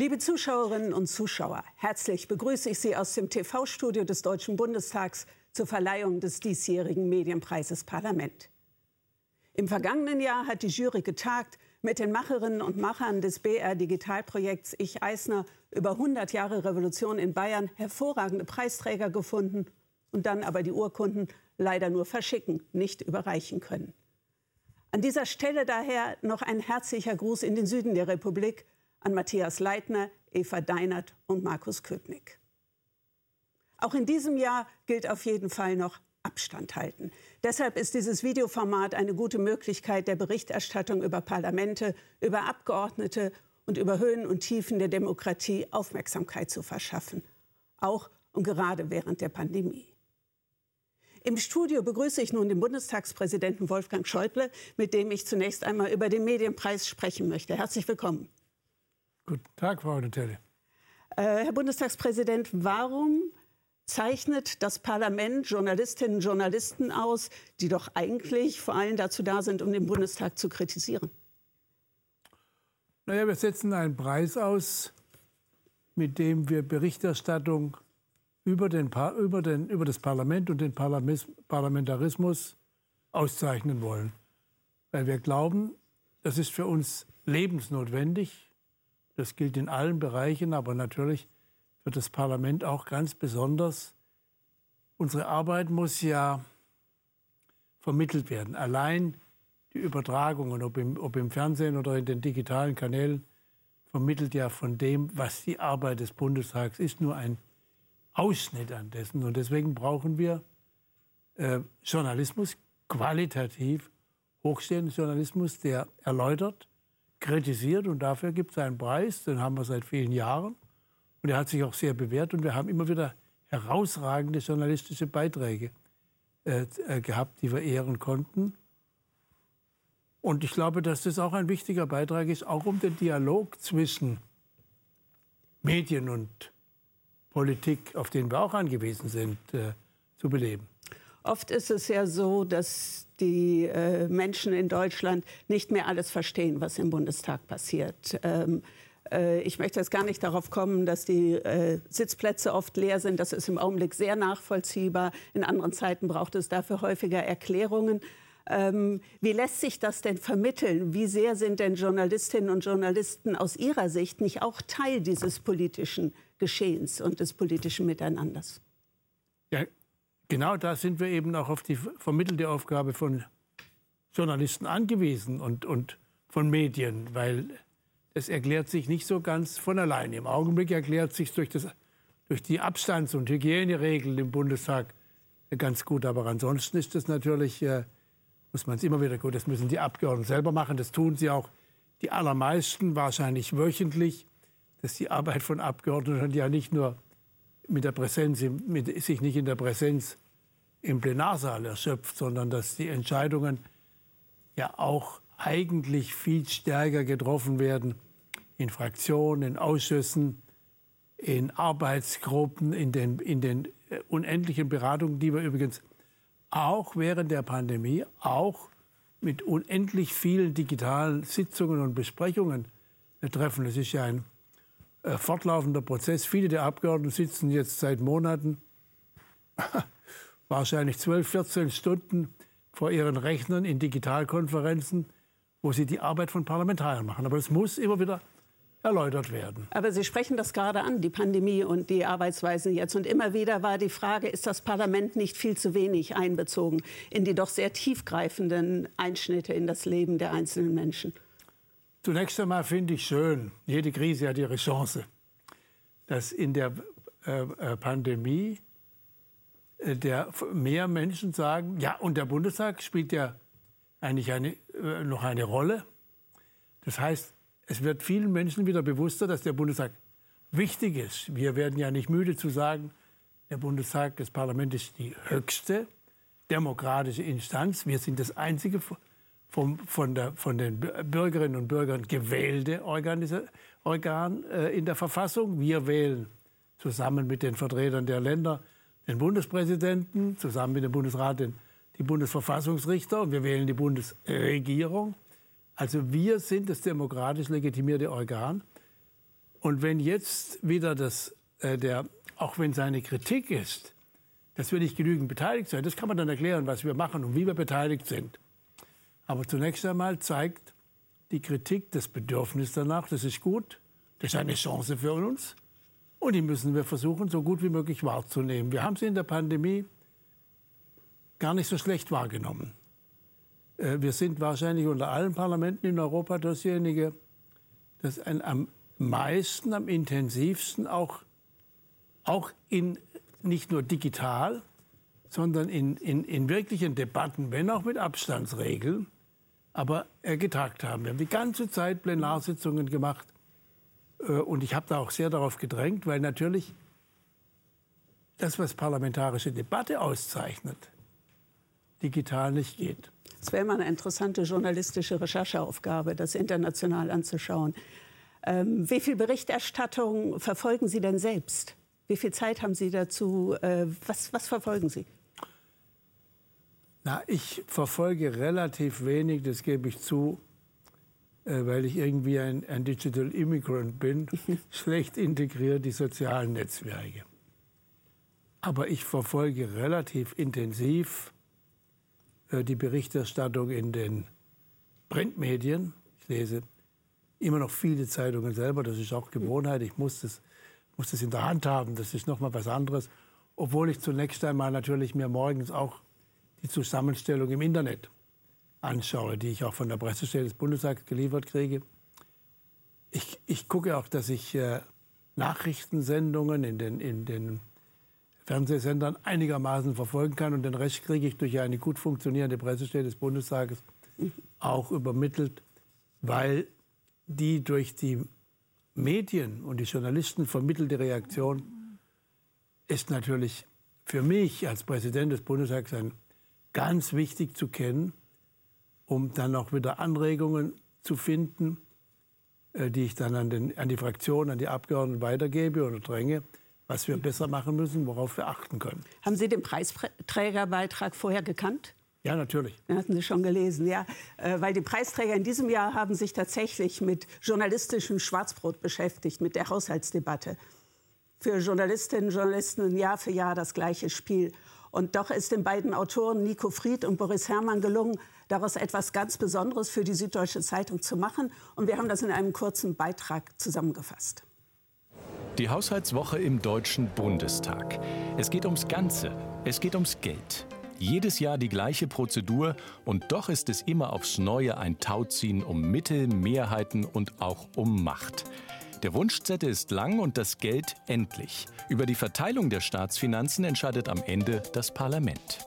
Liebe Zuschauerinnen und Zuschauer, herzlich begrüße ich Sie aus dem TV-Studio des Deutschen Bundestags zur Verleihung des diesjährigen Medienpreises Parlament. Im vergangenen Jahr hat die Jury getagt, mit den Macherinnen und Machern des BR Digitalprojekts Ich Eisner über 100 Jahre Revolution in Bayern hervorragende Preisträger gefunden und dann aber die Urkunden leider nur verschicken, nicht überreichen können. An dieser Stelle daher noch ein herzlicher Gruß in den Süden der Republik an Matthias Leitner, Eva Deinert und Markus Köpnick. Auch in diesem Jahr gilt auf jeden Fall noch Abstand halten. Deshalb ist dieses Videoformat eine gute Möglichkeit der Berichterstattung über Parlamente, über Abgeordnete und über Höhen und Tiefen der Demokratie Aufmerksamkeit zu verschaffen. Auch und gerade während der Pandemie. Im Studio begrüße ich nun den Bundestagspräsidenten Wolfgang Schäuble, mit dem ich zunächst einmal über den Medienpreis sprechen möchte. Herzlich willkommen. Guten Tag, Frau Nutelle. Äh, Herr Bundestagspräsident, warum zeichnet das Parlament Journalistinnen und Journalisten aus, die doch eigentlich vor allem dazu da sind, um den Bundestag zu kritisieren? Naja, wir setzen einen Preis aus, mit dem wir Berichterstattung über, den, über, den, über das Parlament und den Parlamentarismus auszeichnen wollen. Weil wir glauben, das ist für uns lebensnotwendig, das gilt in allen Bereichen, aber natürlich für das Parlament auch ganz besonders. Unsere Arbeit muss ja vermittelt werden. Allein die Übertragungen, ob im, ob im Fernsehen oder in den digitalen Kanälen, vermittelt ja von dem, was die Arbeit des Bundestags ist, nur ein Ausschnitt an dessen. Und deswegen brauchen wir äh, Journalismus, qualitativ hochstehenden Journalismus, der erläutert, kritisiert und dafür gibt es einen Preis, den haben wir seit vielen Jahren und er hat sich auch sehr bewährt und wir haben immer wieder herausragende journalistische Beiträge äh, äh, gehabt, die wir ehren konnten. Und ich glaube, dass das auch ein wichtiger Beitrag ist, auch um den Dialog zwischen Medien und Politik, auf den wir auch angewiesen sind, äh, zu beleben. Oft ist es ja so, dass die äh, Menschen in Deutschland nicht mehr alles verstehen, was im Bundestag passiert. Ähm, äh, ich möchte jetzt gar nicht darauf kommen, dass die äh, Sitzplätze oft leer sind. Das ist im Augenblick sehr nachvollziehbar. In anderen Zeiten braucht es dafür häufiger Erklärungen. Ähm, wie lässt sich das denn vermitteln? Wie sehr sind denn Journalistinnen und Journalisten aus Ihrer Sicht nicht auch Teil dieses politischen Geschehens und des politischen Miteinanders? Genau da sind wir eben auch auf die vermittelte Aufgabe von Journalisten angewiesen und, und von Medien, weil es erklärt sich nicht so ganz von allein. Im Augenblick erklärt sich durch, das, durch die Abstands- und Hygieneregeln im Bundestag ganz gut. Aber ansonsten ist es natürlich, äh, muss man es immer wieder gut, das müssen die Abgeordneten selber machen. Das tun sie auch die allermeisten wahrscheinlich wöchentlich. Dass die Arbeit von Abgeordneten ja nicht nur mit der Präsenz, mit, sich nicht in der Präsenz im Plenarsaal erschöpft, sondern dass die Entscheidungen ja auch eigentlich viel stärker getroffen werden in Fraktionen, in Ausschüssen, in Arbeitsgruppen, in den, in den äh, unendlichen Beratungen, die wir übrigens auch während der Pandemie, auch mit unendlich vielen digitalen Sitzungen und Besprechungen treffen. Es ist ja ein fortlaufender Prozess. Viele der Abgeordneten sitzen jetzt seit Monaten wahrscheinlich 12, 14 Stunden vor ihren Rechnern in Digitalkonferenzen, wo sie die Arbeit von Parlamentariern machen. Aber es muss immer wieder erläutert werden. Aber Sie sprechen das gerade an, die Pandemie und die Arbeitsweisen jetzt. Und immer wieder war die Frage, ist das Parlament nicht viel zu wenig einbezogen in die doch sehr tiefgreifenden Einschnitte in das Leben der einzelnen Menschen? Zunächst einmal finde ich schön, jede Krise hat ihre Chance, dass in der äh, äh Pandemie äh, der mehr Menschen sagen, ja, und der Bundestag spielt ja eigentlich eine, äh, noch eine Rolle. Das heißt, es wird vielen Menschen wieder bewusster, dass der Bundestag wichtig ist. Wir werden ja nicht müde zu sagen, der Bundestag, das Parlament ist die höchste demokratische Instanz. Wir sind das einzige vom, von, der, von, den Bürgerinnen und Bürgern gewählte Organisa Organ äh, in der Verfassung. Wir wählen zusammen mit den Vertretern der Länder den Bundespräsidenten, zusammen mit dem Bundesrat den, die Bundesverfassungsrichter und wir wählen die Bundesregierung. Also wir sind das demokratisch legitimierte Organ. Und wenn jetzt wieder das, äh, der, auch wenn seine Kritik ist, dass wir nicht genügend beteiligt sind, das kann man dann erklären, was wir machen und wie wir beteiligt sind. Aber zunächst einmal zeigt die Kritik das Bedürfnis danach, das ist gut, das ist eine Chance für uns und die müssen wir versuchen, so gut wie möglich wahrzunehmen. Wir haben sie in der Pandemie gar nicht so schlecht wahrgenommen. Äh, wir sind wahrscheinlich unter allen Parlamenten in Europa dasjenige, das ein, am meisten, am intensivsten auch, auch in, nicht nur digital, sondern in, in, in wirklichen Debatten, wenn auch mit Abstandsregeln, aber äh, getagt haben. Wir haben die ganze Zeit Plenarsitzungen gemacht äh, und ich habe da auch sehr darauf gedrängt, weil natürlich das, was parlamentarische Debatte auszeichnet, digital nicht geht. Es wäre immer eine interessante journalistische Rechercheaufgabe, das international anzuschauen. Ähm, wie viel Berichterstattung verfolgen Sie denn selbst? Wie viel Zeit haben Sie dazu? Äh, was, was verfolgen Sie? Na, ich verfolge relativ wenig, das gebe ich zu, äh, weil ich irgendwie ein, ein Digital Immigrant bin, schlecht integriert die sozialen Netzwerke. Aber ich verfolge relativ intensiv äh, die Berichterstattung in den Printmedien. Ich lese immer noch viele Zeitungen selber, das ist auch Gewohnheit. Ich muss das, muss das in der Hand haben, das ist noch mal was anderes. Obwohl ich zunächst einmal natürlich mir morgens auch die Zusammenstellung im Internet anschaue, die ich auch von der Pressestelle des Bundestags geliefert kriege. Ich, ich gucke auch, dass ich äh, Nachrichtensendungen in den, in den Fernsehsendern einigermaßen verfolgen kann. Und den Rest kriege ich durch eine gut funktionierende Pressestelle des Bundestages auch übermittelt, weil die durch die Medien und die Journalisten vermittelte Reaktion ist natürlich für mich als Präsident des Bundestags ein, ganz wichtig zu kennen, um dann auch wieder Anregungen zu finden, äh, die ich dann an, den, an die Fraktion, an die Abgeordneten weitergebe oder dränge was wir besser machen müssen, worauf wir achten können. Haben Sie den Preisträgerbeitrag vorher gekannt? Ja, natürlich. Den hatten Sie schon gelesen, ja. Äh, weil die Preisträger in diesem Jahr haben sich tatsächlich mit journalistischem Schwarzbrot beschäftigt, mit der Haushaltsdebatte. Für Journalistinnen und Journalisten Jahr für Jahr das gleiche Spiel. Und doch ist den beiden Autoren Nico Fried und Boris Herrmann gelungen, daraus etwas ganz Besonderes für die Süddeutsche Zeitung zu machen. Und wir haben das in einem kurzen Beitrag zusammengefasst. Die Haushaltswoche im Deutschen Bundestag. Es geht ums Ganze. Es geht ums Geld. Jedes Jahr die gleiche Prozedur und doch ist es immer aufs Neue ein Tauziehen um Mittel, Mehrheiten und auch um Macht. Der Wunschzettel ist lang und das Geld endlich. Über die Verteilung der Staatsfinanzen entscheidet am Ende das Parlament.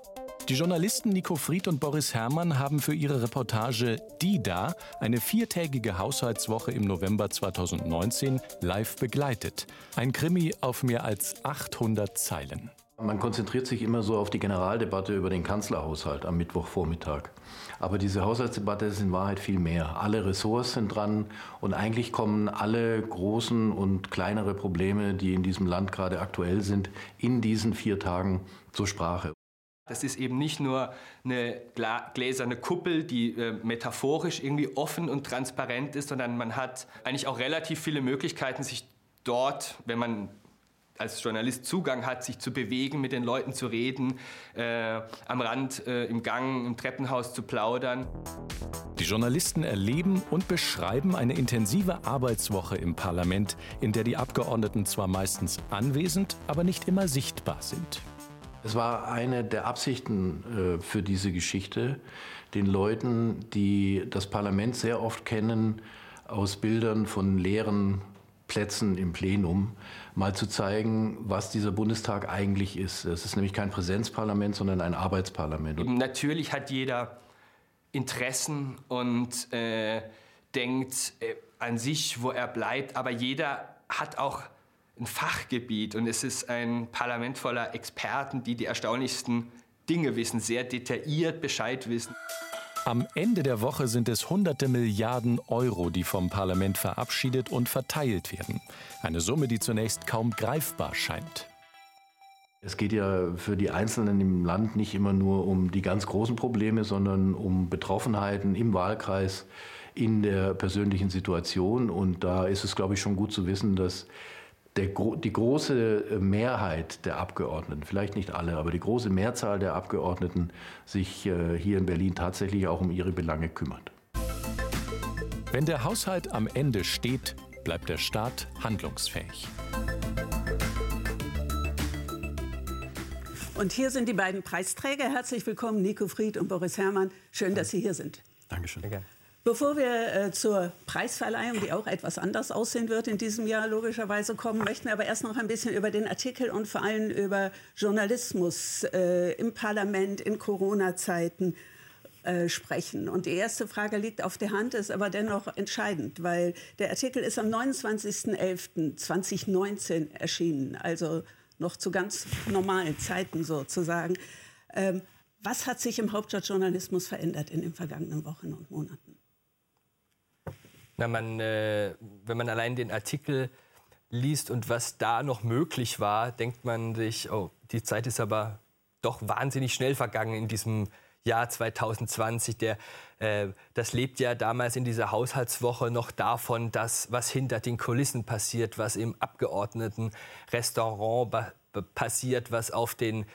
Die Journalisten Nico Fried und Boris Herrmann haben für ihre Reportage Die da eine viertägige Haushaltswoche im November 2019 live begleitet. Ein Krimi auf mehr als 800 Zeilen. Man konzentriert sich immer so auf die Generaldebatte über den Kanzlerhaushalt am Mittwochvormittag. Aber diese Haushaltsdebatte ist in Wahrheit viel mehr. Alle Ressorts sind dran und eigentlich kommen alle großen und kleinere Probleme, die in diesem Land gerade aktuell sind, in diesen vier Tagen zur Sprache. Das ist eben nicht nur eine gläserne Kuppel, die äh, metaphorisch irgendwie offen und transparent ist, sondern man hat eigentlich auch relativ viele Möglichkeiten, sich dort, wenn man als Journalist Zugang hat, sich zu bewegen, mit den Leuten zu reden, äh, am Rand, äh, im Gang, im Treppenhaus zu plaudern. Die Journalisten erleben und beschreiben eine intensive Arbeitswoche im Parlament, in der die Abgeordneten zwar meistens anwesend, aber nicht immer sichtbar sind. Es war eine der Absichten äh, für diese Geschichte, den Leuten, die das Parlament sehr oft kennen, aus Bildern von leeren Plätzen im Plenum, mal zu zeigen, was dieser Bundestag eigentlich ist. Es ist nämlich kein Präsenzparlament, sondern ein Arbeitsparlament. Natürlich hat jeder Interessen und äh, denkt äh, an sich, wo er bleibt, aber jeder hat auch ein Fachgebiet und es ist ein Parlament voller Experten, die die erstaunlichsten Dinge wissen, sehr detailliert Bescheid wissen. Am Ende der Woche sind es hunderte Milliarden Euro, die vom Parlament verabschiedet und verteilt werden. Eine Summe, die zunächst kaum greifbar scheint. Es geht ja für die Einzelnen im Land nicht immer nur um die ganz großen Probleme, sondern um Betroffenheiten im Wahlkreis, in der persönlichen Situation. Und da ist es, glaube ich, schon gut zu wissen, dass der, die große Mehrheit der Abgeordneten, vielleicht nicht alle, aber die große Mehrzahl der Abgeordneten sich äh, hier in Berlin tatsächlich auch um ihre Belange kümmert. Wenn der Haushalt am Ende steht, bleibt der Staat handlungsfähig. Und hier sind die beiden Preisträger. Herzlich willkommen, Nico Fried und Boris Herrmann. Schön, dass Sie hier sind. Dankeschön. Sehr Bevor wir äh, zur Preisverleihung, die auch etwas anders aussehen wird in diesem Jahr logischerweise kommen, möchten wir aber erst noch ein bisschen über den Artikel und vor allem über Journalismus äh, im Parlament in Corona-Zeiten äh, sprechen. Und die erste Frage liegt auf der Hand, ist aber dennoch entscheidend, weil der Artikel ist am 29.11.2019 erschienen, also noch zu ganz normalen Zeiten sozusagen. Ähm, was hat sich im Hauptstadtjournalismus verändert in den vergangenen Wochen und Monaten? Na, man, äh, wenn man allein den Artikel liest und was da noch möglich war, denkt man sich, oh, die Zeit ist aber doch wahnsinnig schnell vergangen in diesem Jahr 2020. Der, äh, das lebt ja damals in dieser Haushaltswoche noch davon, dass was hinter den Kulissen passiert, was im Abgeordnetenrestaurant passiert, was auf den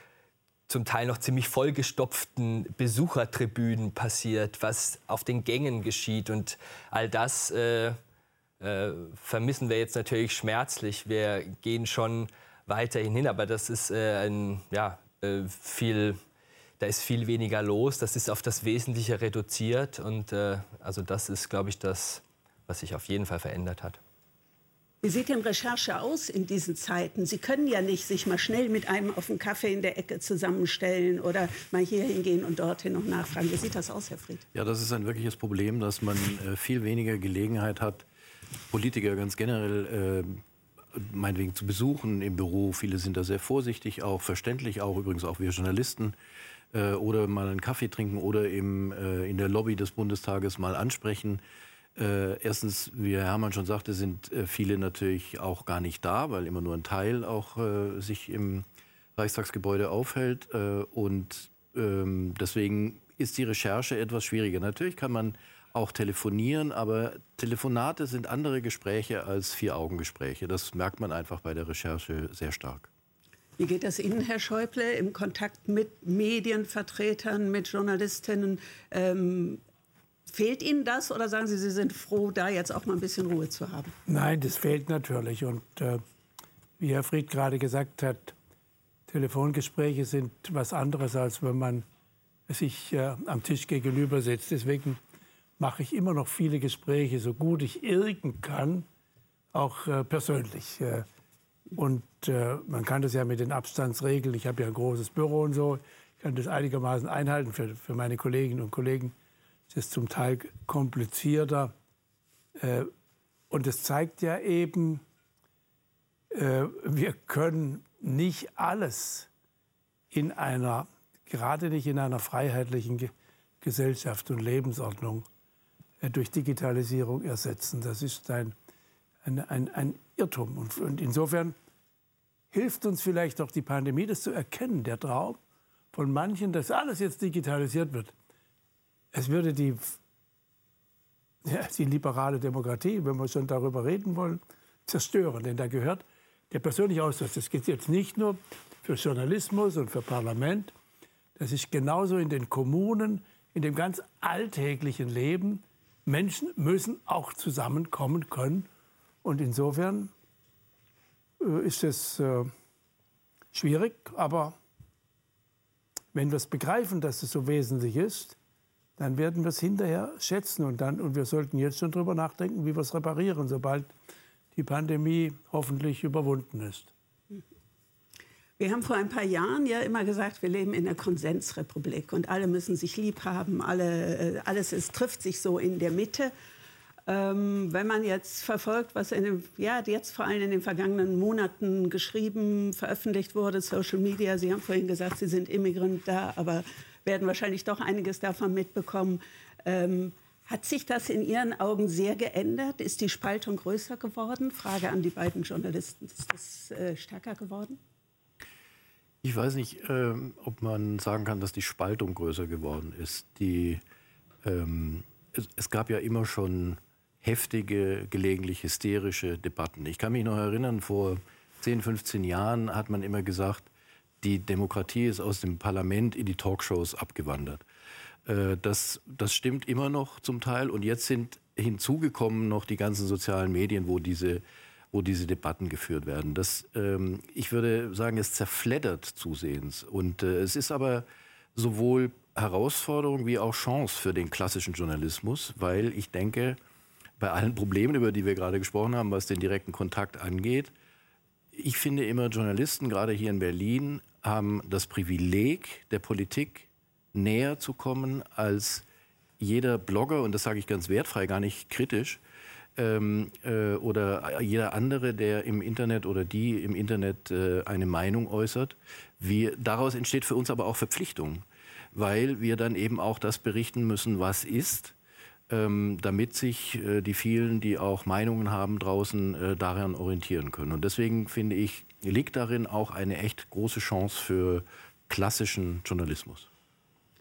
zum Teil noch ziemlich vollgestopften Besuchertribünen passiert, was auf den Gängen geschieht. Und all das äh, äh, vermissen wir jetzt natürlich schmerzlich. Wir gehen schon weiterhin hin, aber das ist äh, ein, ja, äh, viel, da ist viel weniger los. Das ist auf das Wesentliche reduziert. Und äh, also das ist, glaube ich, das, was sich auf jeden Fall verändert hat. Wie sieht denn Recherche aus in diesen Zeiten? Sie können ja nicht sich mal schnell mit einem auf einen Kaffee in der Ecke zusammenstellen oder mal hier hingehen und dorthin und nachfragen. Wie sieht das aus, Herr Fried? Ja, das ist ein wirkliches Problem, dass man äh, viel weniger Gelegenheit hat, Politiker ganz generell äh, meinetwegen zu besuchen im Büro. Viele sind da sehr vorsichtig, auch verständlich, auch übrigens auch wir Journalisten. Äh, oder mal einen Kaffee trinken oder eben äh, in der Lobby des Bundestages mal ansprechen. Äh, erstens, wie Herr Herrmann schon sagte, sind äh, viele natürlich auch gar nicht da, weil immer nur ein Teil auch äh, sich im Reichstagsgebäude aufhält. Äh, und ähm, deswegen ist die Recherche etwas schwieriger. Natürlich kann man auch telefonieren, aber Telefonate sind andere Gespräche als Vier-Augen-Gespräche. Das merkt man einfach bei der Recherche sehr stark. Wie geht das Ihnen, Herr Schäuble, im Kontakt mit Medienvertretern, mit Journalistinnen? Ähm, Fehlt Ihnen das oder sagen Sie, Sie sind froh, da jetzt auch mal ein bisschen Ruhe zu haben? Nein, das fehlt natürlich. Und äh, wie Herr Fried gerade gesagt hat, Telefongespräche sind was anderes, als wenn man sich äh, am Tisch gegenüber sitzt. Deswegen mache ich immer noch viele Gespräche, so gut ich irgend kann, auch äh, persönlich. Äh, und äh, man kann das ja mit den Abstandsregeln. Ich habe ja ein großes Büro und so. Ich kann das einigermaßen einhalten für, für meine Kolleginnen und Kollegen es ist zum Teil komplizierter. Äh, und es zeigt ja eben, äh, wir können nicht alles in einer, gerade nicht in einer freiheitlichen Gesellschaft und Lebensordnung äh, durch Digitalisierung ersetzen. Das ist ein, ein, ein, ein Irrtum. Und insofern hilft uns vielleicht auch die Pandemie, das zu erkennen, der Traum von manchen, dass alles jetzt digitalisiert wird es würde die, ja, die liberale Demokratie, wenn wir schon darüber reden wollen, zerstören. Denn da gehört der persönliche Austausch. Das geht jetzt nicht nur für Journalismus und für Parlament. Das ist genauso in den Kommunen, in dem ganz alltäglichen Leben. Menschen müssen auch zusammenkommen können. Und insofern äh, ist es äh, schwierig, aber wenn wir es begreifen, dass es so wesentlich ist, dann werden wir es hinterher schätzen. Und, dann, und wir sollten jetzt schon darüber nachdenken, wie wir es reparieren, sobald die Pandemie hoffentlich überwunden ist. Wir haben vor ein paar Jahren ja immer gesagt, wir leben in einer Konsensrepublik und alle müssen sich lieb haben, alle, äh, alles ist, trifft sich so in der Mitte. Ähm, wenn man jetzt verfolgt, was in den, ja, jetzt vor allem in den vergangenen Monaten geschrieben, veröffentlicht wurde, Social Media, Sie haben vorhin gesagt, Sie sind Immigrant da, aber werden wahrscheinlich doch einiges davon mitbekommen. Ähm, hat sich das in Ihren Augen sehr geändert? Ist die Spaltung größer geworden? Frage an die beiden Journalisten. Ist das äh, stärker geworden? Ich weiß nicht, ähm, ob man sagen kann, dass die Spaltung größer geworden ist. Die, ähm, es, es gab ja immer schon heftige, gelegentlich hysterische Debatten. Ich kann mich noch erinnern, vor 10, 15 Jahren hat man immer gesagt, die Demokratie ist aus dem Parlament in die Talkshows abgewandert. Äh, das, das stimmt immer noch zum Teil. Und jetzt sind hinzugekommen noch die ganzen sozialen Medien, wo diese, wo diese Debatten geführt werden. Das, ähm, ich würde sagen, es zerfleddert zusehends. Und äh, es ist aber sowohl Herausforderung wie auch Chance für den klassischen Journalismus, weil ich denke, bei allen Problemen, über die wir gerade gesprochen haben, was den direkten Kontakt angeht, ich finde immer, Journalisten, gerade hier in Berlin, haben das Privileg, der Politik näher zu kommen als jeder Blogger, und das sage ich ganz wertfrei, gar nicht kritisch, ähm, äh, oder jeder andere, der im Internet oder die im Internet äh, eine Meinung äußert. Wir, daraus entsteht für uns aber auch Verpflichtung, weil wir dann eben auch das berichten müssen, was ist damit sich äh, die vielen, die auch Meinungen haben draußen, äh, daran orientieren können. Und deswegen finde ich, liegt darin auch eine echt große Chance für klassischen Journalismus.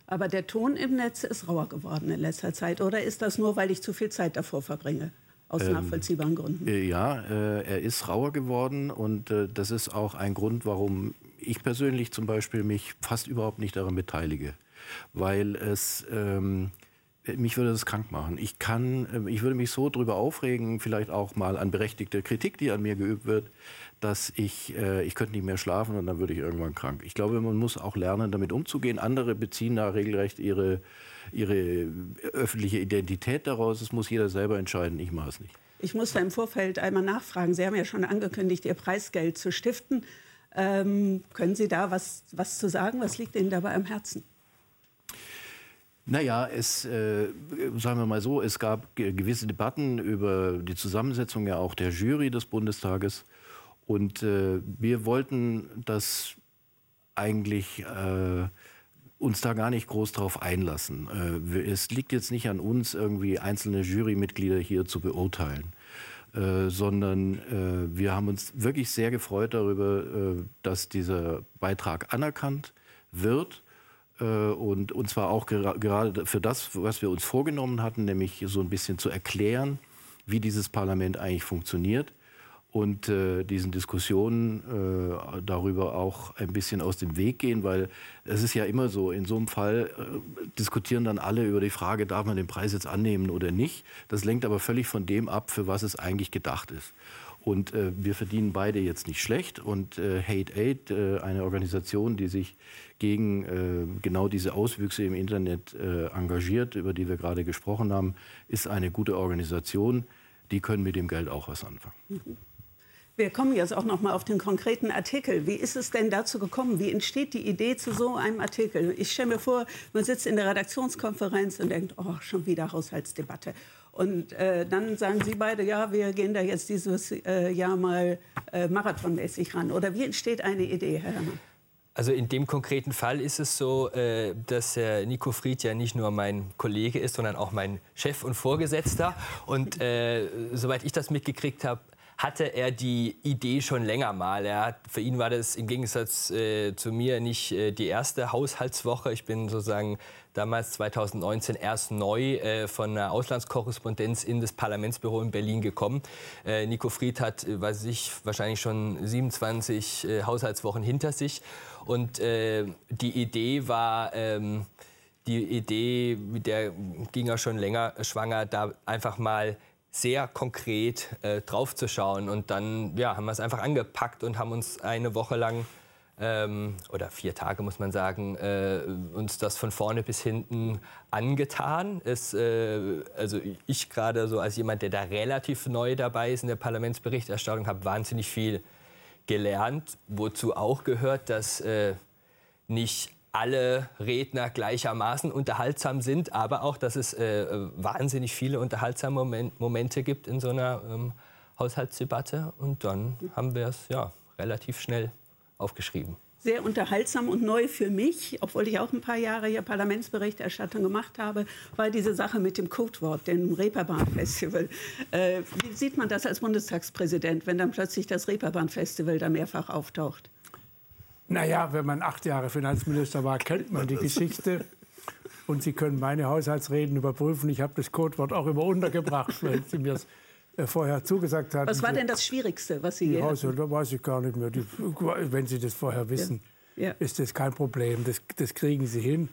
Aber der Ton im Netz ist rauer geworden in letzter Zeit. Oder ist das nur, weil ich zu viel Zeit davor verbringe? Aus ähm, nachvollziehbaren Gründen. Äh, ja, äh, er ist rauer geworden. Und äh, das ist auch ein Grund, warum ich persönlich zum Beispiel mich fast überhaupt nicht daran beteilige. Weil es... Ähm, mich würde das krank machen. Ich kann, ähm, ich würde mich so drüber aufregen, vielleicht auch mal an berechtigte Kritik, die an mir geübt wird, dass ich, äh, ich könnte nicht mehr schlafen und dann würde ich irgendwann krank. Ich glaube, man muss auch lernen, damit umzugehen. Andere beziehen da regelrecht ihre, ihre öffentliche Identität daraus. Das muss jeder selber entscheiden. Ich mache es nicht. Ich muss da im Vorfeld einmal nachfragen. Sie haben ja schon angekündigt, Ihr Preisgeld zu stiften. Ähm, können Sie da was, was zu sagen? Was liegt Ihnen dabei am Herzen? Naja, es, äh, sagen wir mal so, es gab gewisse Debatten über die Zusammensetzung ja auch der Jury des Bundestages. Und äh, wir wollten das eigentlich äh, uns da gar nicht groß drauf einlassen. Äh, es liegt jetzt nicht an uns, irgendwie einzelne Jurymitglieder hier zu beurteilen. Äh, sondern äh, wir haben uns wirklich sehr gefreut darüber, äh, dass dieser Beitrag anerkannt wird und, und zwar auch gerade für das, was wir uns vorgenommen hatten, nämlich so ein bisschen zu erklären, wie dieses Parlament eigentlich funktioniert und äh, diesen Diskussionen äh, darüber auch ein bisschen aus dem Weg gehen, weil es ist ja immer so, in so einem Fall äh, diskutieren dann alle über die Frage, darf man den Preis jetzt annehmen oder nicht. Das lenkt aber völlig von dem ab, für was es eigentlich gedacht ist. Und äh, wir verdienen beide jetzt nicht schlecht. Und äh, Hate Aid, äh, eine Organisation, die sich gegen äh, genau diese Auswüchse im Internet äh, engagiert, über die wir gerade gesprochen haben, ist eine gute Organisation. Die können mit dem Geld auch was anfangen. Mhm. Wir kommen jetzt auch noch mal auf den konkreten Artikel. Wie ist es denn dazu gekommen? Wie entsteht die Idee zu so einem Artikel? Ich stelle mir vor, man sitzt in der Redaktionskonferenz und denkt, oh, schon wieder Haushaltsdebatte. Und äh, dann sagen Sie beide, ja, wir gehen da jetzt dieses äh, Jahr mal äh, marathonmäßig ran. Oder wie entsteht eine Idee, Herr Herrmann? Also in dem konkreten Fall ist es so, äh, dass Herr Nico Fried ja nicht nur mein Kollege ist, sondern auch mein Chef und Vorgesetzter. Und äh, soweit ich das mitgekriegt habe, hatte er die Idee schon länger mal. Er hat, für ihn war das im Gegensatz äh, zu mir nicht äh, die erste Haushaltswoche. Ich bin sozusagen damals 2019 erst neu äh, von einer Auslandskorrespondenz in das Parlamentsbüro in Berlin gekommen. Äh, Nico Fried hat, äh, weiß ich, wahrscheinlich schon 27 äh, Haushaltswochen hinter sich. Und die Idee war, ähm, die Idee, mit der ging er schon länger schwanger, da einfach mal sehr konkret äh, draufzuschauen. Und dann ja, haben wir es einfach angepackt und haben uns eine Woche lang ähm, oder vier Tage muss man sagen, äh, uns das von vorne bis hinten angetan. Es, äh, also ich gerade so als jemand, der da relativ neu dabei ist in der Parlamentsberichterstattung, habe wahnsinnig viel gelernt, wozu auch gehört, dass äh, nicht alle Redner gleichermaßen unterhaltsam sind, aber auch, dass es äh, wahnsinnig viele unterhaltsame Moment, Momente gibt in so einer ähm, Haushaltsdebatte. Und dann haben wir es ja relativ schnell aufgeschrieben. Sehr unterhaltsam und neu für mich, obwohl ich auch ein paar Jahre hier Parlamentsberichterstattung gemacht habe, war diese Sache mit dem Codewort, dem Reeperbahn-Festival. Äh, wie sieht man das als Bundestagspräsident, wenn dann plötzlich das Reeperbahn-Festival da mehrfach auftaucht? Naja, wenn man acht Jahre Finanzminister war, kennt man die Geschichte. Und Sie können meine Haushaltsreden überprüfen. Ich habe das Codewort auch immer untergebracht, weil Sie mir es äh, vorher zugesagt hatten. Was war denn das Schwierigste, was Sie hier Haushalt, da weiß ich gar nicht mehr. Die, wenn Sie das vorher wissen, ja. Ja. ist das kein Problem. Das, das kriegen Sie hin.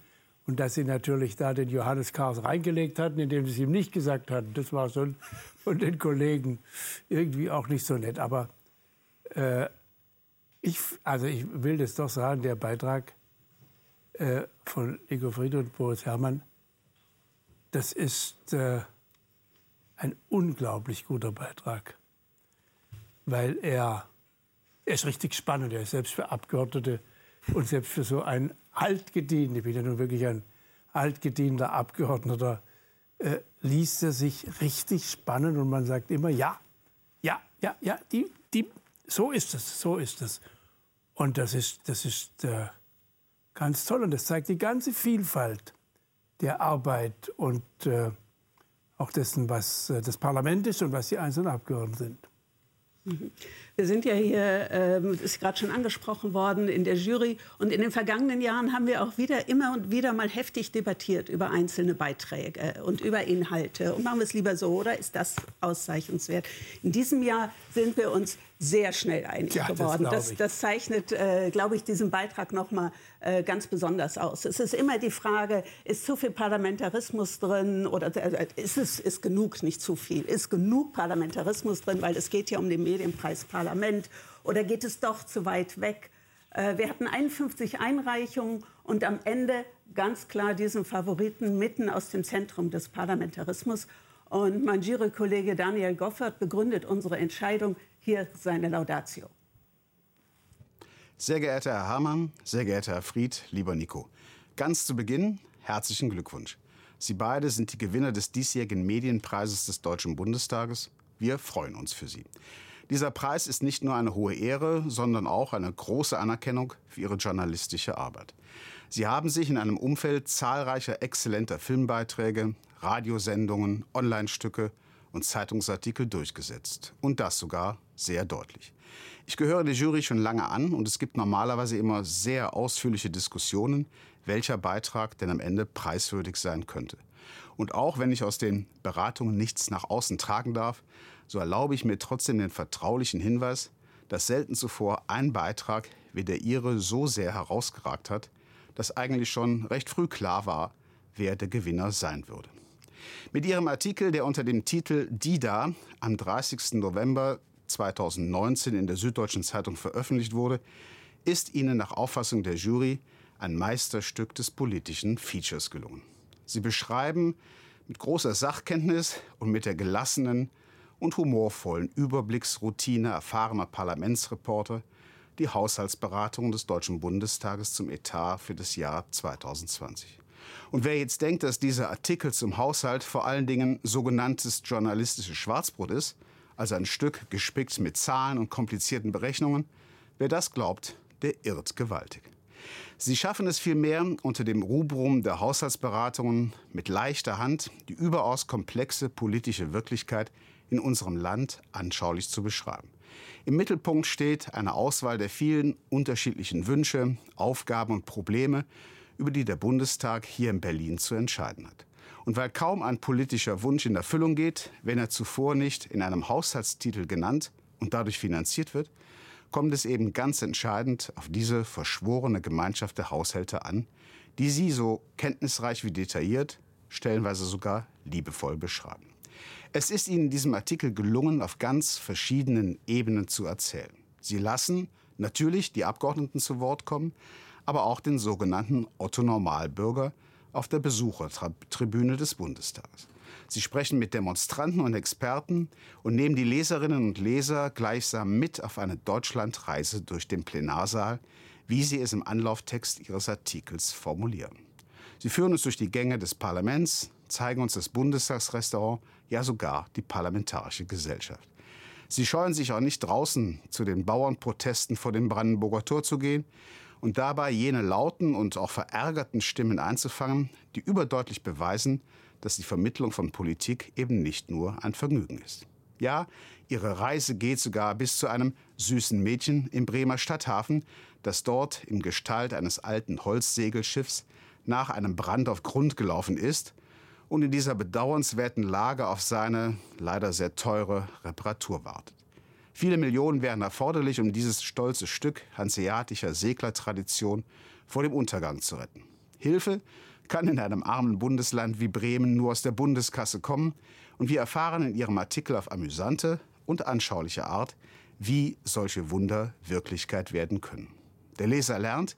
Und dass sie natürlich da den Johannes Kars reingelegt hatten, indem sie es ihm nicht gesagt hatten, das war schon von den Kollegen irgendwie auch nicht so nett. Aber äh, ich, also ich will das doch sagen, der Beitrag äh, von Ingo Fried und Boris Herrmann, das ist äh, ein unglaublich guter Beitrag, weil er, er ist richtig spannend. Er ist selbst für Abgeordnete und selbst für so einen altgedienten, ich bin ja nun wirklich ein altgedienter Abgeordneter, äh, liest er sich richtig spannend und man sagt immer, ja, ja, ja, ja, die, die, so ist es, so ist es. Und das ist, das ist äh, ganz toll und das zeigt die ganze Vielfalt der Arbeit und äh, auch dessen, was äh, das Parlament ist und was die einzelnen Abgeordneten sind. Mhm. Wir sind ja hier, ähm, ist gerade schon angesprochen worden, in der Jury. Und in den vergangenen Jahren haben wir auch wieder immer und wieder mal heftig debattiert über einzelne Beiträge äh, und über Inhalte. Und machen wir es lieber so oder ist das auszeichnungswert? In diesem Jahr sind wir uns sehr schnell einig ja, geworden. Das, das, das zeichnet, äh, glaube ich, diesen Beitrag noch mal äh, ganz besonders aus. Es ist immer die Frage, ist zu viel Parlamentarismus drin oder äh, ist es ist genug, nicht zu viel, ist genug Parlamentarismus drin, weil es geht ja um den Medienpreis Parlament oder geht es doch zu weit weg? Äh, wir hatten 51 Einreichungen und am Ende ganz klar diesen Favoriten mitten aus dem Zentrum des Parlamentarismus. Und mein Jury-Kollege Daniel Goffert begründet unsere Entscheidung. Hier seine Laudatio. Sehr geehrter Herr Hamann, sehr geehrter Herr Fried, lieber Nico. Ganz zu Beginn herzlichen Glückwunsch. Sie beide sind die Gewinner des diesjährigen Medienpreises des Deutschen Bundestages. Wir freuen uns für Sie. Dieser Preis ist nicht nur eine hohe Ehre, sondern auch eine große Anerkennung für Ihre journalistische Arbeit. Sie haben sich in einem Umfeld zahlreicher exzellenter Filmbeiträge, Radiosendungen, Online-Stücke und Zeitungsartikel durchgesetzt. Und das sogar sehr deutlich. Ich gehöre der Jury schon lange an und es gibt normalerweise immer sehr ausführliche Diskussionen, welcher Beitrag denn am Ende preiswürdig sein könnte. Und auch wenn ich aus den Beratungen nichts nach außen tragen darf, so erlaube ich mir trotzdem den vertraulichen Hinweis, dass selten zuvor ein Beitrag wie der Ihre so sehr herausgeragt hat, dass eigentlich schon recht früh klar war, wer der Gewinner sein würde. Mit ihrem Artikel, der unter dem Titel Dida am 30. November 2019 in der Süddeutschen Zeitung veröffentlicht wurde, ist Ihnen nach Auffassung der Jury ein Meisterstück des politischen Features gelungen. Sie beschreiben mit großer Sachkenntnis und mit der gelassenen und humorvollen Überblicksroutine erfahrener Parlamentsreporter die Haushaltsberatungen des Deutschen Bundestages zum Etat für das Jahr 2020. Und wer jetzt denkt, dass dieser Artikel zum Haushalt vor allen Dingen sogenanntes journalistisches Schwarzbrot ist, also ein Stück gespickt mit Zahlen und komplizierten Berechnungen, wer das glaubt, der irrt gewaltig. Sie schaffen es vielmehr, unter dem Rubrum der Haushaltsberatungen mit leichter Hand die überaus komplexe politische Wirklichkeit in unserem Land anschaulich zu beschreiben. Im Mittelpunkt steht eine Auswahl der vielen unterschiedlichen Wünsche, Aufgaben und Probleme, über die der Bundestag hier in Berlin zu entscheiden hat. Und weil kaum ein politischer Wunsch in Erfüllung geht, wenn er zuvor nicht in einem Haushaltstitel genannt und dadurch finanziert wird, kommt es eben ganz entscheidend auf diese verschworene Gemeinschaft der Haushälter an, die sie so kenntnisreich wie detailliert, stellenweise sogar liebevoll beschreiben. Es ist ihnen in diesem Artikel gelungen, auf ganz verschiedenen Ebenen zu erzählen. Sie lassen natürlich die Abgeordneten zu Wort kommen, aber auch den sogenannten Otto Normalbürger, auf der Besuchertribüne des Bundestages. Sie sprechen mit Demonstranten und Experten und nehmen die Leserinnen und Leser gleichsam mit auf eine Deutschlandreise durch den Plenarsaal, wie sie es im Anlauftext ihres Artikels formulieren. Sie führen uns durch die Gänge des Parlaments, zeigen uns das Bundestagsrestaurant, ja sogar die Parlamentarische Gesellschaft. Sie scheuen sich auch nicht draußen zu den Bauernprotesten vor dem Brandenburger Tor zu gehen und dabei jene lauten und auch verärgerten Stimmen einzufangen, die überdeutlich beweisen, dass die Vermittlung von Politik eben nicht nur ein Vergnügen ist. Ja, ihre Reise geht sogar bis zu einem süßen Mädchen im Bremer Stadthafen, das dort in Gestalt eines alten Holzsegelschiffs nach einem Brand auf Grund gelaufen ist und in dieser bedauernswerten Lage auf seine leider sehr teure Reparatur wartet. Viele Millionen wären erforderlich, um dieses stolze Stück hanseatischer Seglertradition vor dem Untergang zu retten. Hilfe kann in einem armen Bundesland wie Bremen nur aus der Bundeskasse kommen und wir erfahren in Ihrem Artikel auf amüsante und anschauliche Art, wie solche Wunder Wirklichkeit werden können. Der Leser lernt,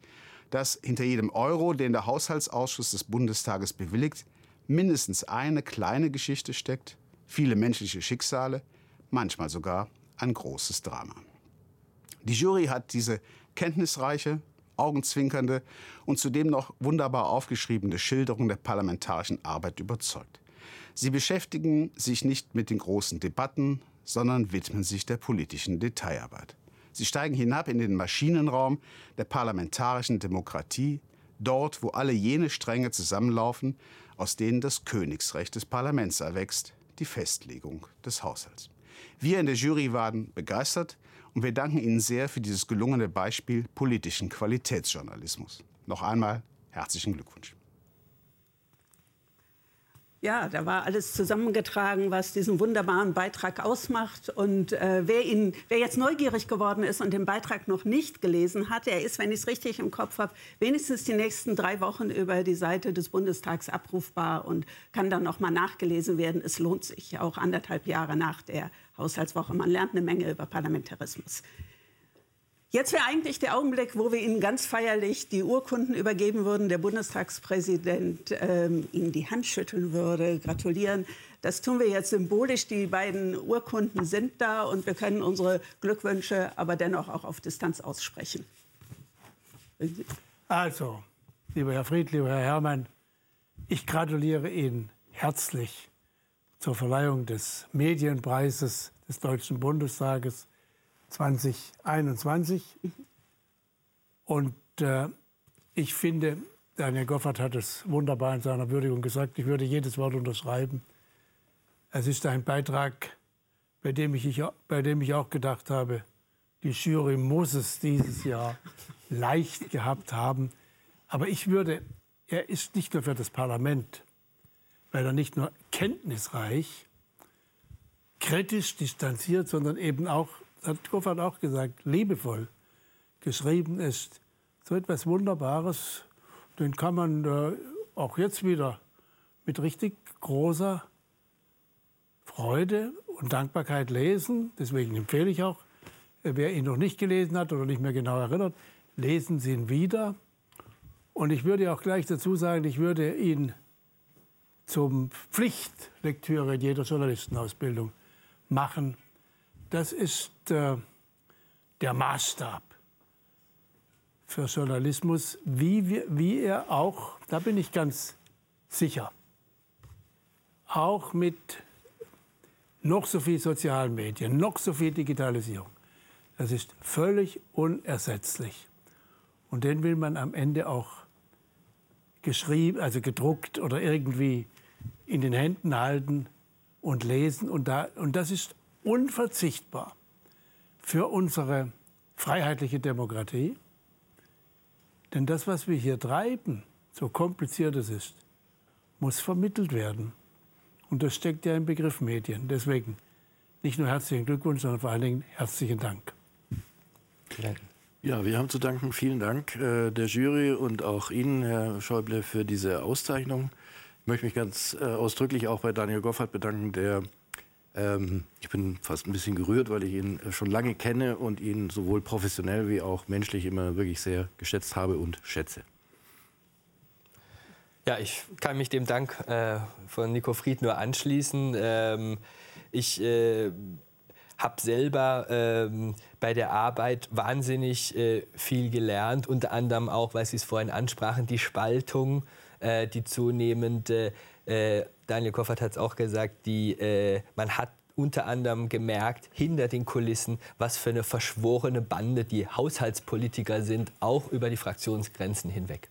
dass hinter jedem Euro, den der Haushaltsausschuss des Bundestages bewilligt, mindestens eine kleine Geschichte steckt, viele menschliche Schicksale, manchmal sogar ein großes Drama. Die Jury hat diese kenntnisreiche, augenzwinkernde und zudem noch wunderbar aufgeschriebene Schilderung der parlamentarischen Arbeit überzeugt. Sie beschäftigen sich nicht mit den großen Debatten, sondern widmen sich der politischen Detailarbeit. Sie steigen hinab in den Maschinenraum der parlamentarischen Demokratie, dort, wo alle jene Stränge zusammenlaufen, aus denen das Königsrecht des Parlaments erwächst, die Festlegung des Haushalts. Wir in der Jury waren begeistert und wir danken Ihnen sehr für dieses gelungene Beispiel politischen Qualitätsjournalismus. Noch einmal herzlichen Glückwunsch. Ja, da war alles zusammengetragen, was diesen wunderbaren Beitrag ausmacht. Und äh, wer, ihn, wer jetzt neugierig geworden ist und den Beitrag noch nicht gelesen hat, er ist, wenn ich es richtig im Kopf habe, wenigstens die nächsten drei Wochen über die Seite des Bundestags abrufbar und kann dann noch mal nachgelesen werden. Es lohnt sich, auch anderthalb Jahre nach der Haushaltswoche. Man lernt eine Menge über Parlamentarismus. Jetzt wäre eigentlich der Augenblick, wo wir Ihnen ganz feierlich die Urkunden übergeben würden, der Bundestagspräsident ähm, Ihnen die Hand schütteln würde, gratulieren. Das tun wir jetzt symbolisch. Die beiden Urkunden sind da und wir können unsere Glückwünsche aber dennoch auch auf Distanz aussprechen. Also, lieber Herr Fried, lieber Herr Herrmann, ich gratuliere Ihnen herzlich zur Verleihung des Medienpreises des Deutschen Bundestages 2021. Und äh, ich finde, Daniel Goffert hat es wunderbar in seiner Würdigung gesagt, ich würde jedes Wort unterschreiben. Es ist ein Beitrag, bei dem ich, bei dem ich auch gedacht habe, die Jury muss es dieses Jahr leicht gehabt haben. Aber ich würde, er ist nicht nur für das Parlament, weil er nicht nur kenntnisreich, kritisch distanziert, sondern eben auch hat Goffert auch gesagt, liebevoll geschrieben ist. So etwas Wunderbares, den kann man äh, auch jetzt wieder mit richtig großer Freude und Dankbarkeit lesen. Deswegen empfehle ich auch, äh, wer ihn noch nicht gelesen hat oder nicht mehr genau erinnert, lesen Sie ihn wieder. Und ich würde auch gleich dazu sagen, ich würde ihn zum Pflichtlektüre in jeder Journalistenausbildung machen. Das ist äh, der Maßstab für Journalismus, wie, wir, wie er auch, da bin ich ganz sicher, auch mit noch so viel sozialen Medien, noch so viel Digitalisierung, das ist völlig unersetzlich. Und den will man am Ende auch geschrieben, also gedruckt oder irgendwie in den Händen halten und lesen. Und, da, und das ist unverzichtbar für unsere freiheitliche Demokratie. Denn das, was wir hier treiben, so kompliziert es ist, muss vermittelt werden. Und das steckt ja im Begriff Medien. Deswegen nicht nur herzlichen Glückwunsch, sondern vor allen Dingen herzlichen Dank. Ja, wir haben zu danken. Vielen Dank äh, der Jury und auch Ihnen, Herr Schäuble, für diese Auszeichnung. Ich möchte mich ganz äh, ausdrücklich auch bei Daniel Goffert bedanken, der ähm, ich bin fast ein bisschen gerührt, weil ich ihn äh, schon lange kenne und ihn sowohl professionell wie auch menschlich immer wirklich sehr geschätzt habe und schätze. Ja, ich kann mich dem Dank äh, von Nico Fried nur anschließen. Ähm, ich äh, habe selber ähm, bei der Arbeit wahnsinnig äh, viel gelernt, unter anderem auch, weil Sie es vorhin ansprachen, die Spaltung, äh, die zunehmende äh, Daniel Koffert hat es auch gesagt, die, äh, man hat unter anderem gemerkt, hinter den Kulissen, was für eine verschworene Bande die Haushaltspolitiker sind, auch über die Fraktionsgrenzen hinweg.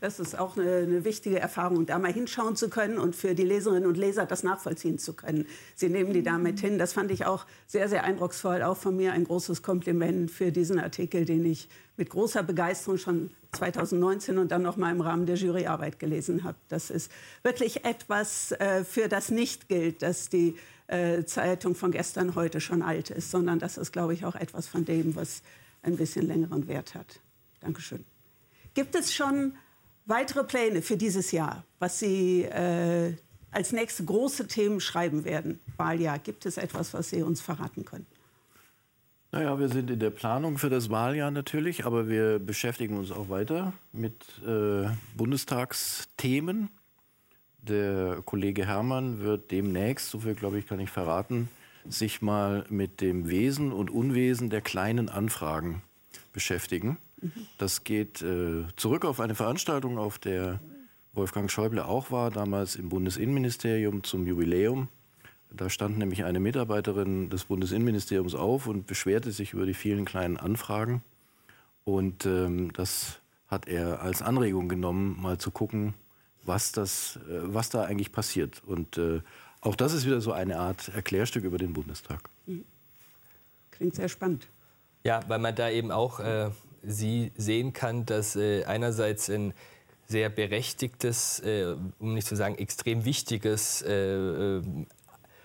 Das ist auch eine, eine, wichtige Erfahrung, da mal hinschauen zu können und für die Leserinnen und Leser das nachvollziehen zu können. Sie nehmen die damit hin. Das fand ich auch sehr, sehr eindrucksvoll. Auch von mir ein großes Kompliment für diesen Artikel, den ich mit großer Begeisterung schon 2019 und dann noch mal im Rahmen der Juryarbeit gelesen habe. Das ist wirklich etwas, äh, für das nicht gilt, dass die äh, Zeitung von gestern heute schon alt ist, sondern das ist, glaube ich, auch etwas von dem, was ein bisschen längeren Wert hat. Dankeschön. Gibt es schon weitere Pläne für dieses Jahr, was Sie äh, als nächste große Themen schreiben werden? Wahljahr. Gibt es etwas, was Sie uns verraten können? Naja, wir sind in der Planung für das Wahljahr natürlich, aber wir beschäftigen uns auch weiter mit äh, Bundestagsthemen. Der Kollege Hermann wird demnächst, so viel glaube ich kann ich verraten, sich mal mit dem Wesen und Unwesen der kleinen Anfragen beschäftigen. Das geht äh, zurück auf eine Veranstaltung, auf der Wolfgang Schäuble auch war, damals im Bundesinnenministerium zum Jubiläum. Da stand nämlich eine Mitarbeiterin des Bundesinnenministeriums auf und beschwerte sich über die vielen kleinen Anfragen. Und ähm, das hat er als Anregung genommen, mal zu gucken, was, das, äh, was da eigentlich passiert. Und äh, auch das ist wieder so eine Art Erklärstück über den Bundestag. Klingt sehr spannend. Ja, weil man da eben auch äh, sie sehen kann, dass äh, einerseits ein sehr berechtigtes, äh, um nicht zu sagen extrem wichtiges äh, äh,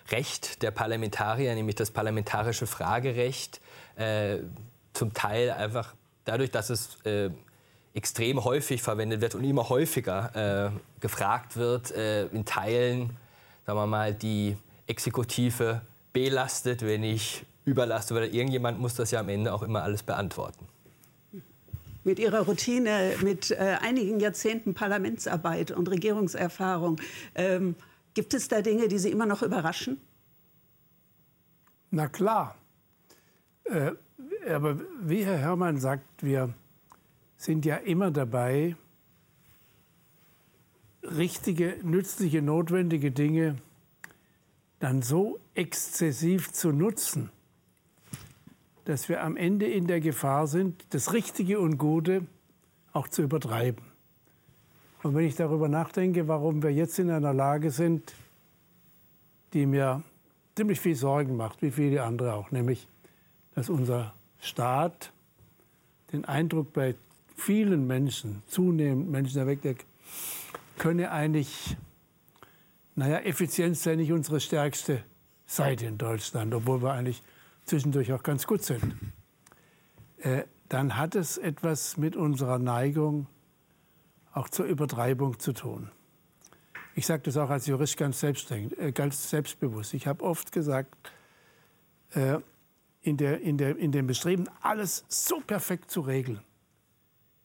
Recht der Parlamentarier, nämlich das parlamentarische Fragerecht, äh, zum Teil einfach dadurch, dass es extrem häufig verwendet wird und immer häufiger gefragt wird, in Teilen, sagen wir mal, die Exekutive belastet, wenn ich überlaste, weil irgendjemand muss das ja am Ende auch immer alles beantworten. Mit Ihrer Routine, mit äh, einigen Jahrzehnten Parlamentsarbeit und Regierungserfahrung, ähm, gibt es da Dinge, die Sie immer noch überraschen? Na klar. Äh, aber wie Herr Herrmann sagt, wir sind ja immer dabei, richtige, nützliche, notwendige Dinge dann so exzessiv zu nutzen, dass wir am Ende in der Gefahr sind, das Richtige und Gute auch zu übertreiben. Und wenn ich darüber nachdenke, warum wir jetzt in einer Lage sind, die mir ziemlich viel Sorgen macht, wie viele andere auch, nämlich, dass unser Staat den Eindruck bei vielen Menschen, zunehmend Menschen erweckt, er könne eigentlich, naja, Effizienz sei nicht unsere stärkste Seite in Deutschland, obwohl wir eigentlich zwischendurch auch ganz gut sind, äh, dann hat es etwas mit unserer Neigung auch zur Übertreibung zu tun. Ich sage das auch als Jurist ganz, äh, ganz selbstbewusst. Ich habe oft gesagt, äh, in, der, in, der, in dem Bestreben, alles so perfekt zu regeln,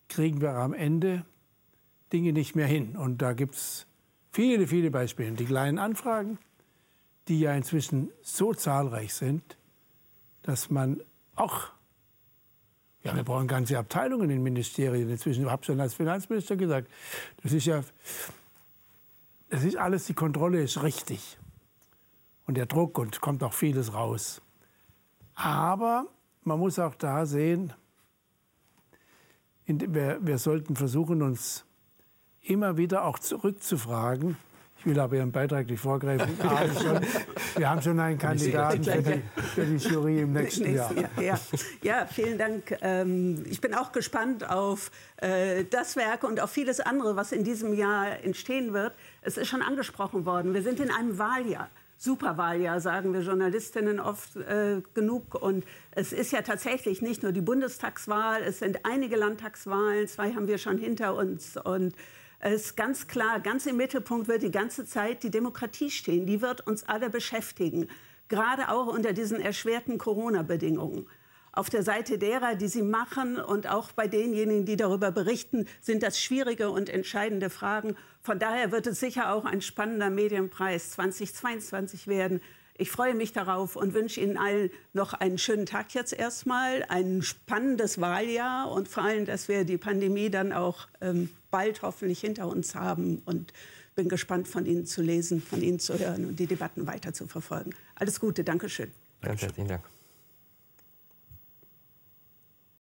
kriegen wir am Ende Dinge nicht mehr hin. Und da gibt es viele, viele Beispiele. Die kleinen Anfragen, die ja inzwischen so zahlreich sind, dass man auch, ja, wir brauchen ganze Abteilungen in Ministerien inzwischen. Ich habe schon als Finanzminister gesagt, das ist ja, das ist alles, die Kontrolle ist richtig. Und der Druck und kommt auch vieles raus. Aber man muss auch da sehen, wir, wir sollten versuchen, uns immer wieder auch zurückzufragen, ich will aber Ihren Beitrag nicht vorgreifen. Wir haben schon einen Kandidaten für die, für die Jury im nächsten Jahr. Ja, ja, vielen Dank. Ähm, ich bin auch gespannt auf äh, das Werk und auf vieles andere, was in diesem Jahr entstehen wird. Es ist schon angesprochen worden. Wir sind in einem Wahljahr. Superwahljahr, sagen wir Journalistinnen oft äh, genug. Und es ist ja tatsächlich nicht nur die Bundestagswahl, es sind einige Landtagswahlen, zwei haben wir schon hinter uns. Und es ist ganz klar, ganz im Mittelpunkt wird die ganze Zeit die Demokratie stehen. Die wird uns alle beschäftigen, gerade auch unter diesen erschwerten Corona-Bedingungen. Auf der Seite derer, die sie machen und auch bei denjenigen, die darüber berichten, sind das schwierige und entscheidende Fragen. Von daher wird es sicher auch ein spannender Medienpreis 2022 werden. Ich freue mich darauf und wünsche Ihnen allen noch einen schönen Tag jetzt erstmal, ein spannendes Wahljahr und vor allem, dass wir die Pandemie dann auch ähm, bald hoffentlich hinter uns haben und bin gespannt von Ihnen zu lesen, von Ihnen zu hören und die Debatten weiter zu verfolgen. Alles Gute, Dankeschön. Danke, herzlichen Dank.